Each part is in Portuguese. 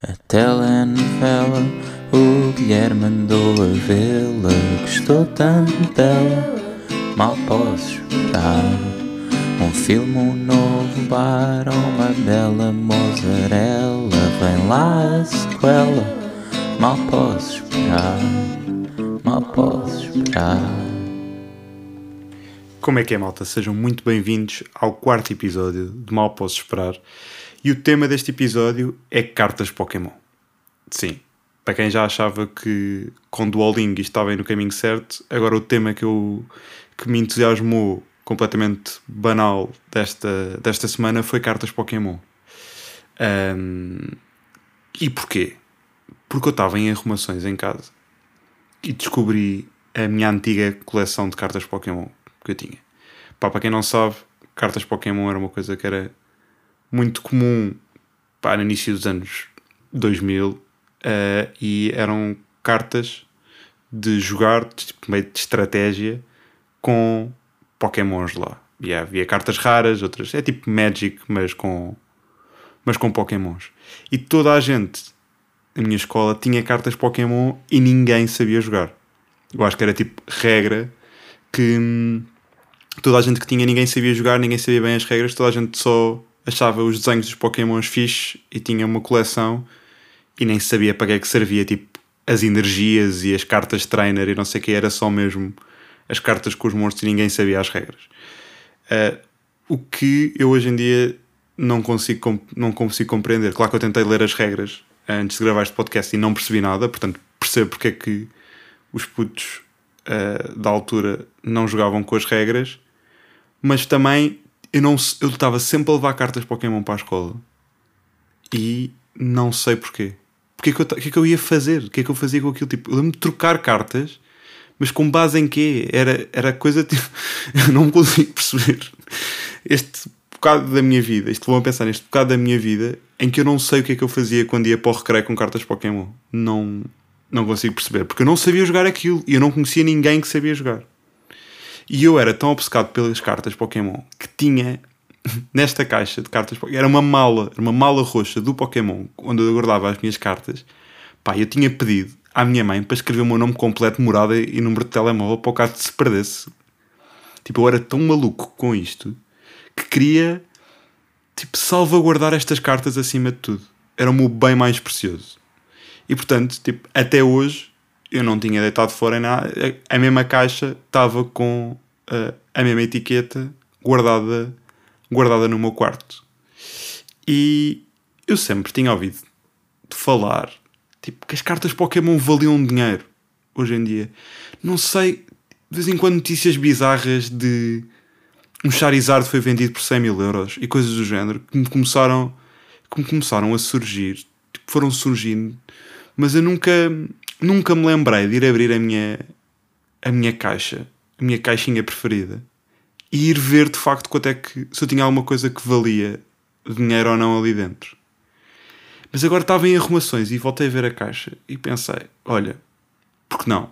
A telenovela, o Guilherme mandou a vê-la. Gostou tanto dela, mal posso esperar. Um filme, um novo bar, uma bela mozzarella. Vem lá a sequela, mal posso esperar. Mal posso esperar. Como é que é, malta? Sejam muito bem-vindos ao quarto episódio de Mal Posso Esperar. E o tema deste episódio é cartas Pokémon. Sim, para quem já achava que com Duolingo estava aí no caminho certo, agora o tema que, eu, que me entusiasmou completamente banal desta, desta semana foi cartas Pokémon. Um, e porquê? Porque eu estava em arrumações em casa e descobri a minha antiga coleção de cartas Pokémon que eu tinha. Pá, para quem não sabe, cartas Pokémon era uma coisa que era muito comum pá, no início dos anos 2000 uh, e eram cartas de jogar tipo, meio de estratégia com Pokémons lá. E havia cartas raras, outras. É tipo Magic, mas com, mas com Pokémons. E toda a gente na minha escola tinha cartas Pokémon e ninguém sabia jogar. Eu acho que era tipo regra que hum, toda a gente que tinha ninguém sabia jogar, ninguém sabia bem as regras, toda a gente só achava os desenhos dos Pokémons fixe e tinha uma coleção e nem sabia para que é que servia, tipo, as energias e as cartas de trainer e não sei o que, era só mesmo as cartas com os monstros e ninguém sabia as regras. Uh, o que eu hoje em dia não consigo, não consigo compreender. Claro que eu tentei ler as regras antes de gravar este podcast e não percebi nada, portanto percebo porque é que os putos uh, da altura não jogavam com as regras, mas também eu não eu estava sempre a levar cartas Pokémon para a escola e não sei porquê. É que eu, que é que eu ia fazer? O que é que eu fazia com aquilo? Tipo, eu lembro de trocar cartas, mas com base em quê? Era, era coisa tipo. eu não consigo perceber. Este bocado da minha vida, isto vou a pensar neste bocado da minha vida em que eu não sei o que é que eu fazia quando ia para o recreio com cartas Pokémon. Não, não consigo perceber. Porque eu não sabia jogar aquilo e eu não conhecia ninguém que sabia jogar. E eu era tão obcecado pelas cartas Pokémon que tinha nesta caixa de cartas era uma mala, era uma mala roxa do Pokémon onde eu guardava as minhas cartas. Pá, eu tinha pedido à minha mãe para escrever o meu nome completo, morada e número de telemóvel para o caso de se perdesse. Tipo, eu era tão maluco com isto que queria tipo, salvaguardar estas cartas acima de tudo. Era o meu bem mais precioso. E portanto, tipo, até hoje eu não tinha deitado fora nada. A mesma caixa estava com uh, a mesma etiqueta guardada, guardada no meu quarto. E eu sempre tinha ouvido falar tipo, que as cartas Pokémon valiam dinheiro hoje em dia. Não sei, de vez em quando notícias bizarras de um Charizard foi vendido por 100 mil euros e coisas do género que me começaram, que me começaram a surgir, tipo, foram surgindo, mas eu nunca nunca me lembrei de ir abrir a minha, a minha caixa, a minha caixinha preferida, e ir ver de facto quanto é que, se eu tinha alguma coisa que valia dinheiro ou não ali dentro. Mas agora estava em arrumações e voltei a ver a caixa e pensei: olha, por que não?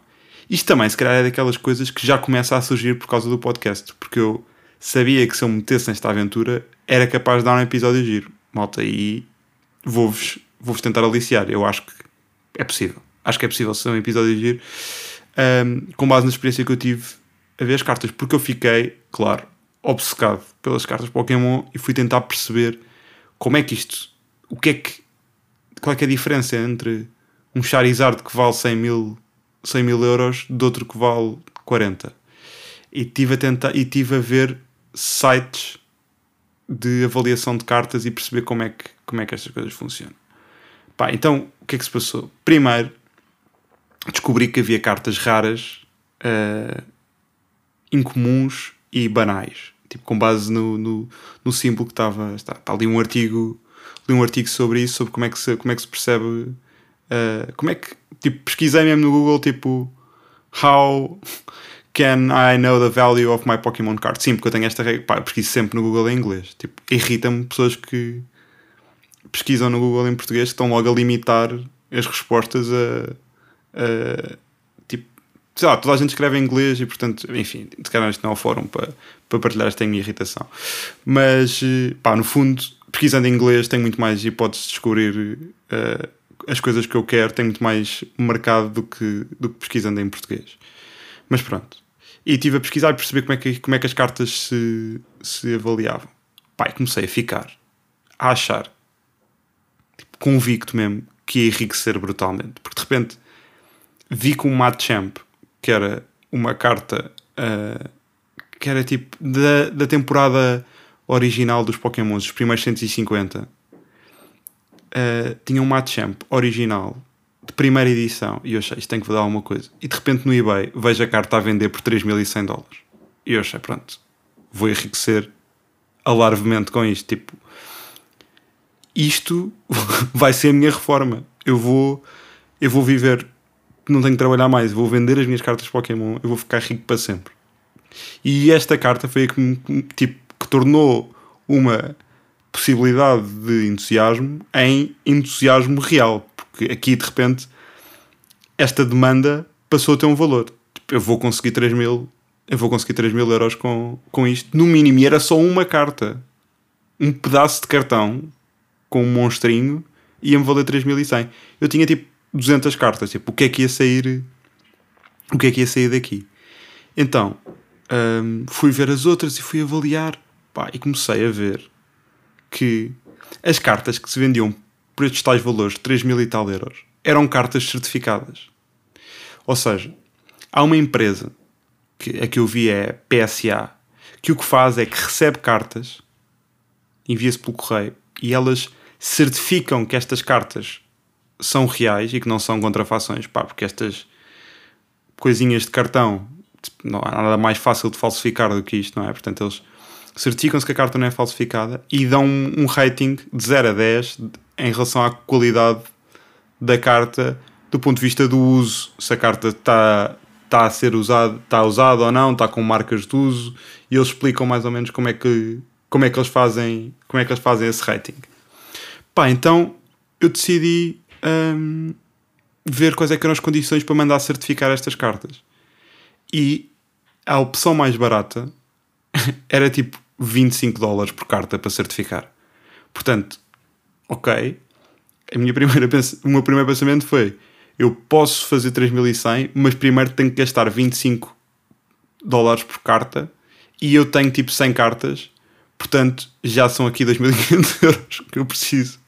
Isto também, se calhar, é daquelas coisas que já começa a surgir por causa do podcast, porque eu sabia que se eu me metesse nesta aventura era capaz de dar um episódio giro. Malta, e vou-vos vou -vos tentar aliciar. Eu acho que é possível acho que é possível ser um episódio giro, um, com base na experiência que eu tive a ver as cartas, porque eu fiquei, claro, obcecado pelas cartas Pokémon e fui tentar perceber como é que isto, o que é que, qual é que é a diferença entre um Charizard que vale 100 mil, 100 mil euros de outro que vale 40. E tive a tentar, e tive a ver sites de avaliação de cartas e perceber como é que, como é que estas coisas funcionam. Pá, então, o que é que se passou? Primeiro, descobri que havia cartas raras, uh, incomuns e banais. Tipo, com base no, no, no símbolo que estava. Está, está ali um artigo, li um artigo sobre isso, sobre como é que se, como é que se percebe. Uh, como é que. Tipo, pesquisei mesmo no Google, tipo. How can I know the value of my Pokémon card? Sim, porque eu tenho esta regra. Pá, pesquiso sempre no Google em inglês. Tipo, irrita-me pessoas que pesquisam no Google em português que estão logo a limitar as respostas a Uh, tipo, sei lá, toda a gente escreve em inglês e, portanto, enfim, se calhar isto não é o fórum para, para partilhar esta minha irritação. Mas, eh, pá, no fundo, pesquisando em inglês, tem muito mais hipóteses de descobrir uh, as coisas que eu quero, tenho muito mais mercado do que, do que pesquisando em português. Mas pronto. E estive a pesquisar e perceber como é que, como é que as cartas se, se avaliavam. Pai, comecei a ficar, a achar, tipo, convicto mesmo, que ia enriquecer brutalmente. Porque de repente vi com o Champ que era uma carta uh, que era tipo da, da temporada original dos Pokémon, os primeiros 150, uh, tinha um Machamp original de primeira edição e eu achei isto tem que dar alguma coisa. E de repente no eBay vejo a carta a vender por 3.100 dólares. E eu achei, pronto, vou enriquecer alarvemente com isto. Tipo, isto vai ser a minha reforma. Eu vou, eu vou viver, não tenho que trabalhar mais, vou vender as minhas cartas Pokémon, eu vou ficar rico para sempre. E esta carta foi a que me, tipo, que tornou uma possibilidade de entusiasmo em entusiasmo real. Porque aqui de repente esta demanda passou a ter um valor. Tipo, eu vou conseguir 3 mil, eu vou conseguir 3 mil euros com, com isto. No mínimo, e era só uma carta. Um pedaço de cartão com um monstrinho ia-me valer 3100. Eu tinha tipo 200 cartas. Tipo, o que é que ia sair? O que é que ia sair daqui? Então, hum, fui ver as outras e fui avaliar. Pá, e comecei a ver que as cartas que se vendiam por estes tais valores de 3 mil e tal euros eram cartas certificadas. Ou seja, há uma empresa, que a que eu vi é PSA, que o que faz é que recebe cartas, envia-se pelo correio, e elas certificam que estas cartas são reais e que não são contrafações, pá, porque estas coisinhas de cartão não há nada mais fácil de falsificar do que isto, não é? Portanto, eles certificam-se que a carta não é falsificada e dão um, rating de 0 a 10 em relação à qualidade da carta do ponto de vista do uso, se a carta está está a ser usada, está usada ou não, está com marcas de uso, e eles explicam mais ou menos como é que como é que eles fazem, como é que eles fazem esse rating. Pá, então eu decidi hum, ver quais é que eram as condições para mandar certificar estas cartas. E a opção mais barata era tipo 25 dólares por carta para certificar. Portanto, ok. A minha primeira, o meu primeiro pensamento foi: eu posso fazer 3100, mas primeiro tenho que gastar 25 dólares por carta e eu tenho tipo 100 cartas, portanto já são aqui 2500 euros que eu preciso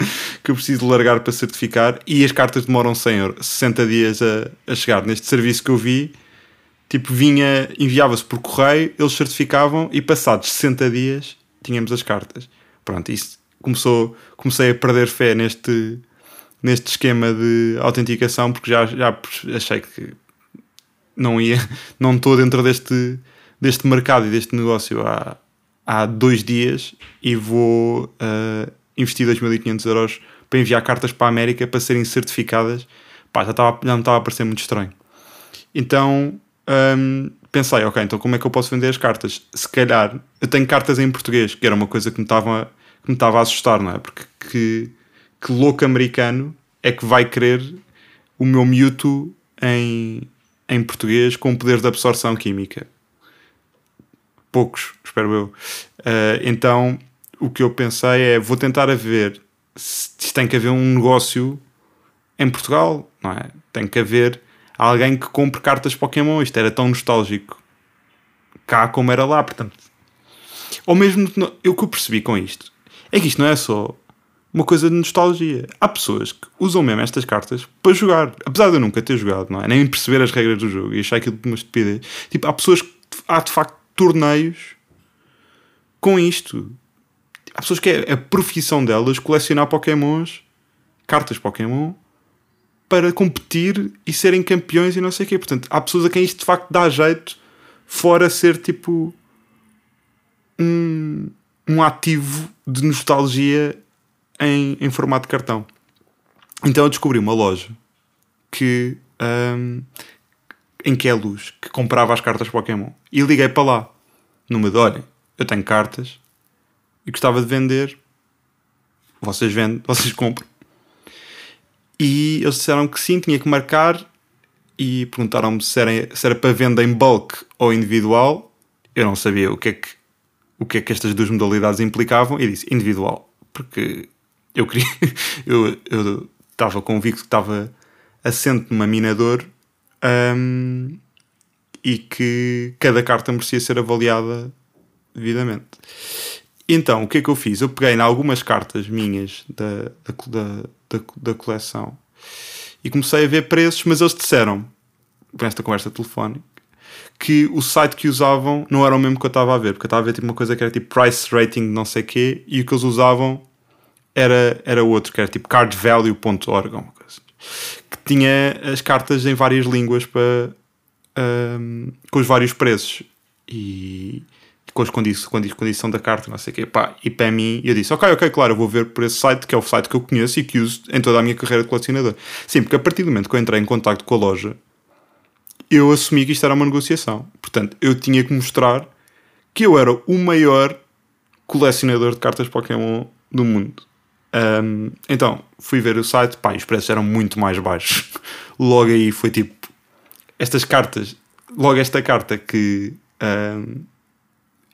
que eu preciso largar para certificar e as cartas demoram 100 euros, 60 dias a, a chegar. Neste serviço que eu vi, tipo vinha, enviava-se por correio, eles certificavam e passados 60 dias tínhamos as cartas. Pronto, isso começou, comecei a perder fé neste, neste esquema de autenticação porque já, já achei que não ia, não estou dentro deste, deste mercado e deste negócio há, há dois dias e vou uh, investir 2.500 euros para enviar cartas para a América para serem certificadas. Pá, já, estava, já me estava a parecer muito estranho. Então um, pensei, ok, então como é que eu posso vender as cartas? Se calhar eu tenho cartas em português, que era uma coisa que me estava, que me estava a assustar, não é? Porque que, que louco americano é que vai querer o meu Mewtwo em, em português com poder de absorção química? Poucos, espero eu. Uh, então o que eu pensei é: vou tentar a ver se tem que haver um negócio em Portugal, não é? Tem que haver alguém que compre cartas Pokémon. Isto era tão nostálgico cá como era lá, portanto. Ou mesmo, eu que eu percebi com isto é que isto não é só uma coisa de nostalgia. Há pessoas que usam mesmo estas cartas para jogar, apesar de eu nunca ter jogado, não é? Nem perceber as regras do jogo e achar aquilo uma estupidez. Tipo, há pessoas que há de facto torneios com isto. Há pessoas que é a profissão delas colecionar Pokémons, cartas Pokémon, para competir e serem campeões e não sei o quê. Portanto, há pessoas a quem isto de facto dá jeito, fora ser tipo um, um ativo de nostalgia em, em formato de cartão. Então eu descobri uma loja que um, em que é luz, que comprava as cartas Pokémon. E liguei para lá. Numa de olhem, eu tenho cartas e gostava de vender. Vocês vendem, vocês compram. E eles disseram que sim, tinha que marcar e perguntaram-me se era, se era para venda em bulk ou individual. Eu não sabia o que é que, o que, é que estas duas modalidades implicavam e disse individual, porque eu queria. eu, eu estava convicto que estava assente numa minador um, e que cada carta merecia ser avaliada devidamente. Então, o que é que eu fiz? Eu peguei em algumas cartas minhas da, da, da, da coleção e comecei a ver preços, mas eles disseram, nesta conversa telefónica, que o site que usavam não era o mesmo que eu estava a ver, porque eu estava a ver tipo, uma coisa que era tipo price rating não sei o quê, e o que eles usavam era, era outro, que era tipo cardvalue.org, tinha as cartas em várias línguas para, um, com os vários preços e com as condições, condição da carta, não sei o quê. Pá, e para mim, eu disse: Ok, ok, claro, eu vou ver por esse site, que é o site que eu conheço e que uso em toda a minha carreira de colecionador. Sim, porque a partir do momento que eu entrei em contato com a loja, eu assumi que isto era uma negociação. Portanto, eu tinha que mostrar que eu era o maior colecionador de cartas Pokémon do mundo. Um, então, fui ver o site, pá, os preços eram muito mais baixos. Logo aí foi tipo, estas cartas, logo esta carta que um,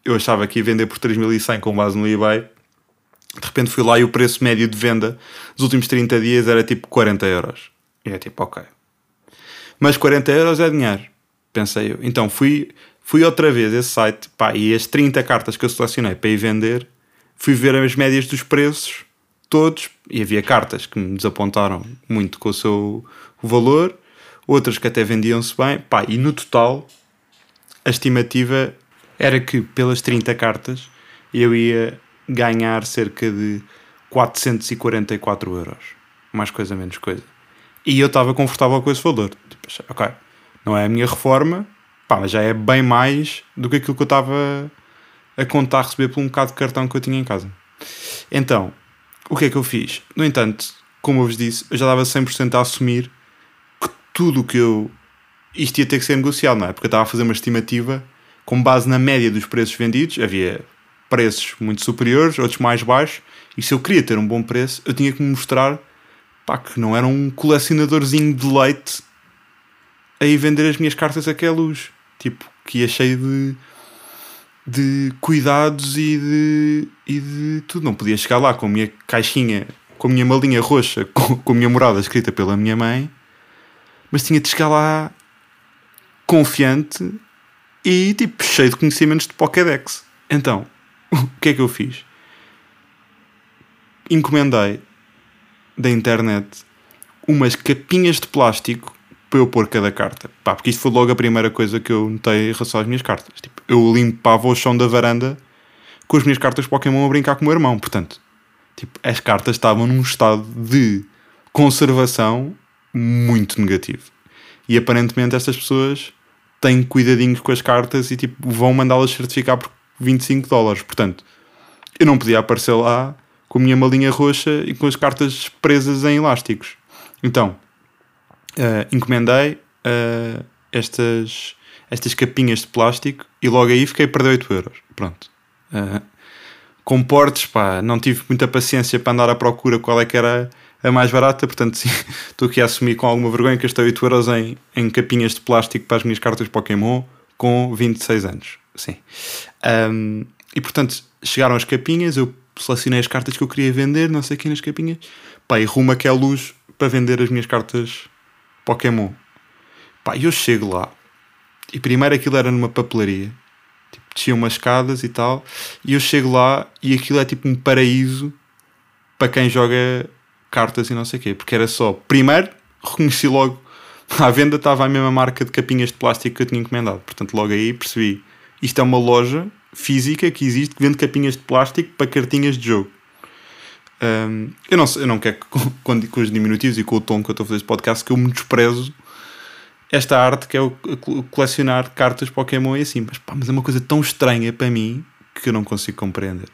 eu achava que ia vender por 3100 com base no eBay, de repente fui lá e o preço médio de venda dos últimos 30 dias era tipo 40 euros. E é tipo, ok. Mas 40 euros é dinheiro, pensei eu. Então fui, fui outra vez esse site, pá, e as 30 cartas que eu selecionei para ir vender, fui ver as médias dos preços todos, e havia cartas que me desapontaram muito com o seu valor, outras que até vendiam-se bem, pá, e no total a estimativa era que pelas 30 cartas eu ia ganhar cerca de 444 euros, mais coisa menos coisa. E eu estava confortável com esse valor. Tipo, ok, não é a minha reforma, pá, mas já é bem mais do que aquilo que eu estava a contar receber por um bocado de cartão que eu tinha em casa. Então, o que é que eu fiz? No entanto, como eu vos disse, eu já dava 100% a assumir que tudo o que eu. Isto ia ter que ser negociado, não é? Porque eu estava a fazer uma estimativa com base na média dos preços vendidos. Havia preços muito superiores, outros mais baixos. E se eu queria ter um bom preço, eu tinha que me mostrar pá, que não era um colecionadorzinho de leite a ir vender as minhas cartas àquela luz. Tipo, que ia cheio de de cuidados e de, e de tudo. Não podia chegar lá com a minha caixinha, com a minha malinha roxa, com, com a minha morada escrita pela minha mãe, mas tinha de chegar lá confiante e tipo cheio de conhecimentos de Pokédex. Então, o que é que eu fiz? Encomendei da internet umas capinhas de plástico para eu pôr cada carta. Pá, porque isto foi logo a primeira coisa que eu notei em relação às minhas cartas. Tipo, eu limpava o chão da varanda com as minhas cartas Pokémon a brincar com o meu irmão. Portanto, tipo, as cartas estavam num estado de conservação muito negativo. E aparentemente estas pessoas têm cuidadinhos com as cartas e tipo, vão mandá-las certificar por 25 dólares. Portanto, eu não podia aparecer lá com a minha malinha roxa e com as cartas presas em elásticos. Então, uh, encomendei uh, estas, estas capinhas de plástico e logo aí fiquei a perder 8 euros. Pronto. Uh, com portes, pá, não tive muita paciência para andar à procura qual é que era a mais barata, portanto sim, estou aqui a assumir com alguma vergonha que gastei 8 euros em, em capinhas de plástico para as minhas cartas Pokémon com 26 anos. Sim. Um, e portanto, chegaram as capinhas, eu selecionei as cartas que eu queria vender, não sei aqui nas capinhas, pá, e rumo aquela luz para vender as minhas cartas Pokémon. Pá, eu chego lá e primeiro aquilo era numa papelaria. Tipo, descia umas escadas e tal. E eu chego lá e aquilo é tipo um paraíso para quem joga cartas e não sei o quê. Porque era só, primeiro, reconheci logo, à venda estava a mesma marca de capinhas de plástico que eu tinha encomendado. Portanto, logo aí percebi, isto é uma loja física que existe que vende capinhas de plástico para cartinhas de jogo. Um, eu, não, eu não quero que com, com, os diminutivos e com o tom que eu estou a fazer este podcast que eu me desprezo esta arte que é o colecionar cartas Pokémon e assim. Mas, pá, mas é uma coisa tão estranha para mim que eu não consigo compreender.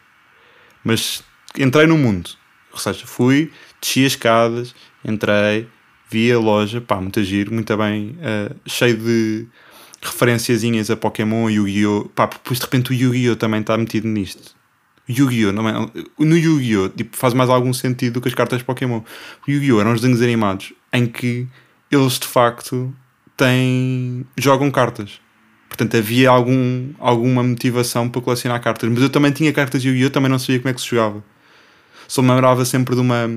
Mas entrei no mundo. Ou seja, fui, desci as escadas, entrei, vi a loja, pá, muito giro, muito bem, uh, cheio de referenciazinhas a Pokémon e Yu-Gi-Oh! Pá, depois de repente o Yu-Gi-Oh! também está metido nisto. Yu-Gi-Oh! É? No Yu-Gi-Oh! Tipo, faz mais algum sentido do que as cartas Pokémon. O Yu-Gi-Oh! eram os desenhos animados em que eles de facto têm. jogam cartas. Portanto, havia algum, alguma motivação para colecionar cartas. Mas eu também tinha cartas de Yu-Gi-Oh! também não sabia como é que se jogava. Só me lembrava sempre de uma,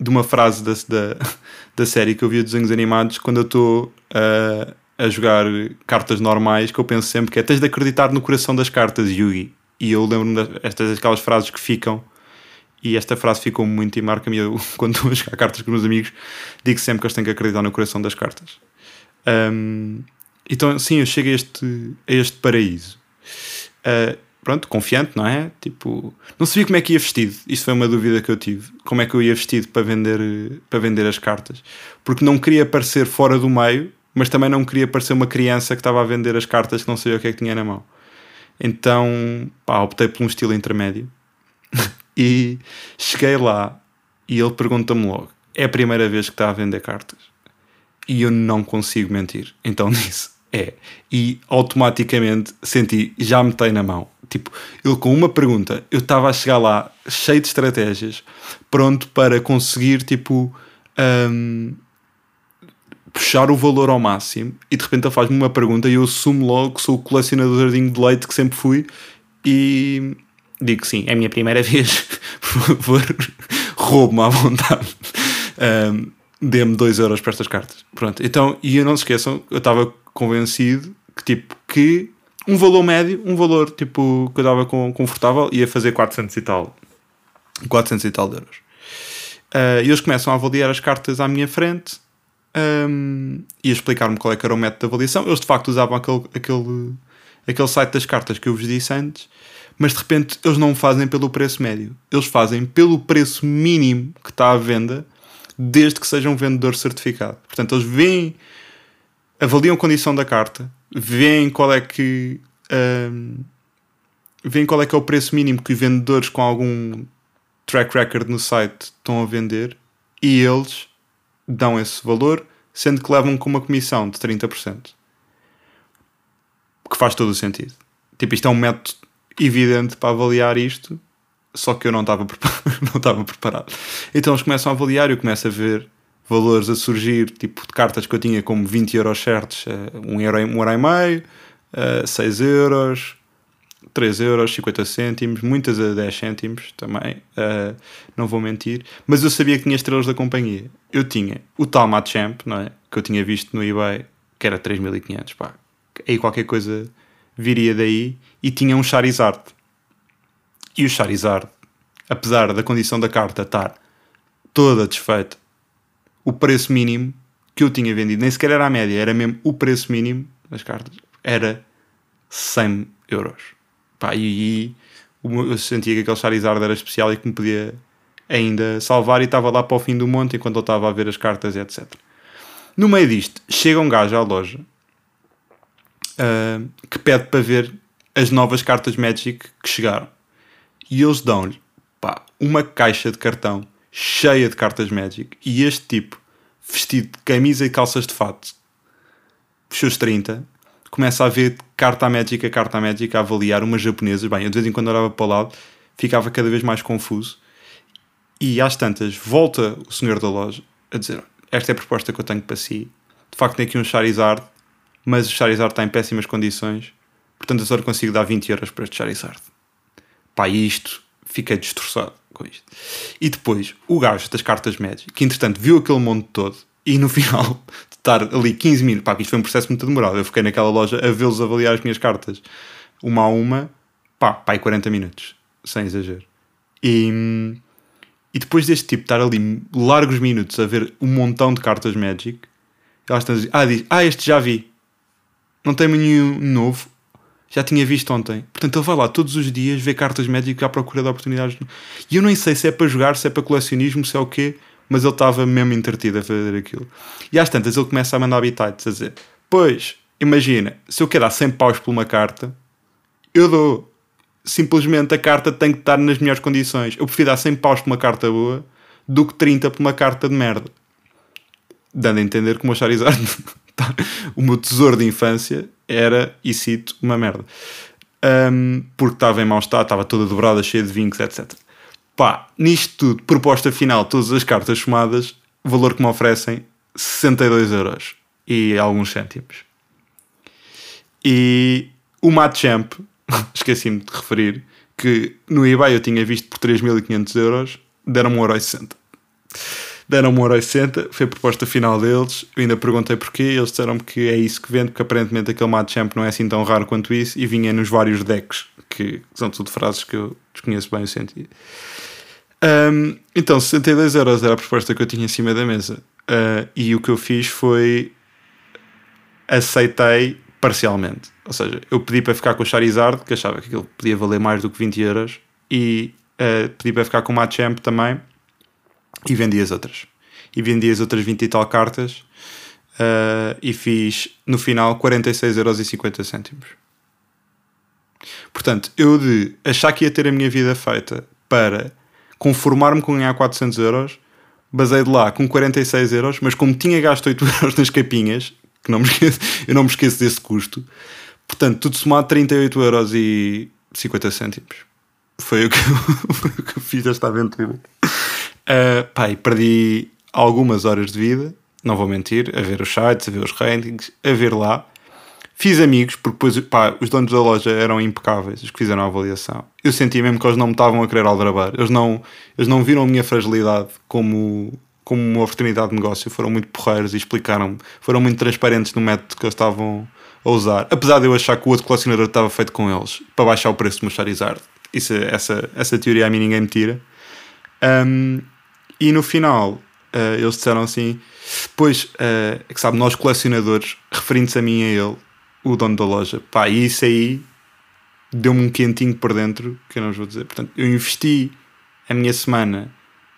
de uma frase da, da, da série que eu vi desenhos animados quando eu estou a, a jogar cartas normais, que eu penso sempre que é tens de acreditar no coração das cartas, Yugi. E eu lembro-me destas aquelas frases que ficam, e esta frase ficou muito e marca-me quando estou a jogar cartas com os meus amigos, digo sempre que eles têm que acreditar no coração das cartas. Um, então, sim, eu chego a este, a este paraíso. Uh, pronto, confiante, não é? Tipo, não sabia como é que ia vestido. Isso foi uma dúvida que eu tive. Como é que eu ia vestido para vender, para vender as cartas? Porque não queria parecer fora do meio, mas também não queria parecer uma criança que estava a vender as cartas que não sabia o que é que tinha na mão. Então, pá, optei por um estilo intermédio. e cheguei lá e ele pergunta-me logo: é a primeira vez que está a vender cartas? E eu não consigo mentir. Então disse: é. E automaticamente senti, já me tem na mão. Tipo, ele com uma pergunta, eu estava a chegar lá cheio de estratégias, pronto para conseguir, tipo, um, puxar o valor ao máximo. E de repente ele faz-me uma pergunta e eu assumo logo que sou o colecionadorzinho de leite que sempre fui e digo sim, é a minha primeira vez, por favor, roubo-me à vontade. Um, Dê-me 2 euros para estas cartas. Pronto, então, e não se esqueçam, eu estava convencido que tipo que um valor médio, um valor tipo que eu dava confortável ia fazer 400 e tal 400 e tal de euros. Uh, e eles começam a avaliar as cartas à minha frente um, e explicar-me qual é que era o método de avaliação. Eles de facto usavam aquele, aquele, aquele site das cartas que eu vos disse antes, mas de repente eles não fazem pelo preço médio, eles fazem pelo preço mínimo que está à venda, desde que seja um vendedor certificado. Portanto, eles veem avaliam a condição da carta, veem qual é que um, veem qual é que é o preço mínimo que vendedores com algum track record no site estão a vender e eles dão esse valor, sendo que levam com uma comissão de 30%. Que faz todo o sentido. Tipo, isto é um método evidente para avaliar isto, só que eu não estava não estava preparado. Então eles começam a avaliar, eu começo a ver valores a surgir, tipo de cartas que eu tinha como 20 euros certos, 1 uh, euro, 1 euro e meio, uh, 6 euros, 3 euros, 50 cêntimos, muitas a 10 cêntimos também, uh, não vou mentir, mas eu sabia que tinha estrelas da companhia. Eu tinha o tal Machamp, não é? Que eu tinha visto no eBay, que era 3500, pá. Aí qualquer coisa viria daí, e tinha um Charizard. E o Charizard, apesar da condição da carta estar toda desfeita, o preço mínimo que eu tinha vendido, nem sequer era a média, era mesmo o preço mínimo das cartas, era 100 euros. Pá, e, eu sentia que aquele Charizard era especial e que me podia ainda salvar e estava lá para o fim do monte enquanto eu estava a ver as cartas e etc. No meio disto, chega um gajo à loja uh, que pede para ver as novas cartas Magic que chegaram. E eles dão-lhe uma caixa de cartão cheia de cartas Magic e este tipo, vestido de camisa e calças de fato, os 30, começa a ver carta Magic a carta Magic a avaliar umas japonesas. Bem, eu de vez em quando olhava para o lado, ficava cada vez mais confuso. E às tantas, volta o senhor da loja a dizer: Esta é a proposta que eu tenho para si. De facto, tem aqui um Charizard, mas o Charizard está em péssimas condições. Portanto, eu só consigo dar 20 euros para este Charizard. Pá, isto fiquei destroçado com isto. E depois, o gajo das cartas Magic, que entretanto viu aquele mundo todo e no final de estar ali 15 minutos, pá, isto foi um processo muito demorado. Eu fiquei naquela loja a vê-los avaliar as minhas cartas uma a uma, pá, pá, e 40 minutos, sem exagero. E, e depois deste tipo estar ali largos minutos a ver um montão de cartas Magic, elas estão a dizer, ah, diz, ah, este já vi, não tem nenhum novo, já tinha visto ontem. Portanto, ele vai lá todos os dias ver cartas médicas à procura de oportunidades. E eu nem sei se é para jogar, se é para colecionismo, se é o quê, mas ele estava mesmo entretido a fazer aquilo. E às tantas ele começa a mandar habitats a dizer: Pois, imagina, se eu quero dar 100 paus por uma carta, eu dou. Simplesmente a carta tem que estar nas melhores condições. Eu prefiro dar 100 paus por uma carta boa do que 30 por uma carta de merda. Dando a entender que o meu Charizard, o meu tesouro de infância, era, e cito, uma merda. Um, porque estava em mau estado, estava toda dobrada, cheia de vincos, etc. Pá, nisto tudo, proposta final, todas as cartas somadas, valor que me oferecem 62 euros e alguns cêntimos. E o Matchamp, esqueci-me de referir, que no eBay eu tinha visto por 3.500 euros, deram-me 1,60€. deram-me 1,60€, foi a proposta final deles. Eu ainda perguntei porquê, eles disseram-me que é isso que vende, porque aparentemente aquele Machamp não é assim tão raro quanto isso e vinha nos vários decks, que são tudo frases que eu desconheço bem o sentido. Um, então, 62 euros era a proposta que eu tinha em cima da mesa. Uh, e o que eu fiz foi aceitei parcialmente. Ou seja, eu pedi para ficar com o Charizard, que achava que aquilo podia valer mais do que 20 euros, e uh, pedi para ficar com o Machamp também, e vendi as outras. E vendi as outras 20 e tal cartas, uh, e fiz no final 46,50 euros. Portanto, eu de achar que ia ter a minha vida feita para conformar-me com ganhar 400 euros, basei de lá com 46 euros, mas como tinha gasto 8 euros nas capinhas, que não me esqueço, eu não me esqueço desse custo. Portanto, tudo somado 38 euros e 50 cêntimos. Foi o que, foi o que eu fiz esta aventura. Uh, perdi algumas horas de vida, não vou mentir, a ver os sites, a ver os ratings, a ver lá. Fiz amigos, porque depois pá, os donos da loja eram impecáveis, os que fizeram a avaliação. Eu senti mesmo que eles não me estavam a querer aldrabar. Eles não, eles não viram a minha fragilidade como, como uma oportunidade de negócio, foram muito porreiros e explicaram-me, foram muito transparentes no método que eles estavam a usar. Apesar de eu achar que o outro colecionador estava feito com eles para baixar o preço do meu Charizard. Isso, essa, essa teoria a mim ninguém me tira. Um, e no final, uh, eles disseram assim: Pois, uh, é que sabe, nós colecionadores, referindo-se a mim e a ele, o dono da loja, pá, isso aí deu-me um quentinho por dentro, que eu não vou dizer. Portanto, eu investi a minha semana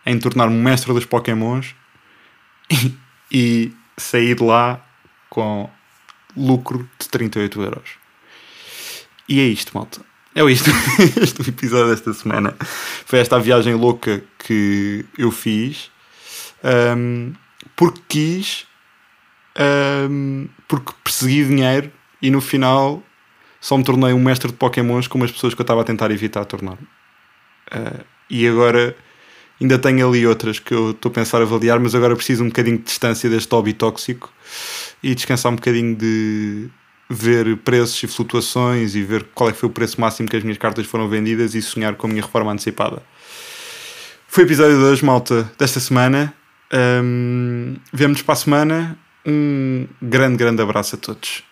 em tornar-me mestre dos Pokémons e, e saí de lá com lucro de 38 euros. E é isto, malta. É isto. este episódio desta semana foi esta viagem louca que eu fiz um, porque quis, um, porque persegui dinheiro e no final só me tornei um mestre de Pokémons como as pessoas que eu estava a tentar evitar tornar-me. Uh, e agora Ainda tenho ali outras que eu estou a pensar a avaliar, mas agora preciso um bocadinho de distância deste hobby tóxico e descansar um bocadinho de ver preços e flutuações e ver qual é que foi o preço máximo que as minhas cartas foram vendidas e sonhar com a minha reforma antecipada. Foi o episódio 2, malta, desta semana. Um, Vemo-nos para a semana. Um grande, grande abraço a todos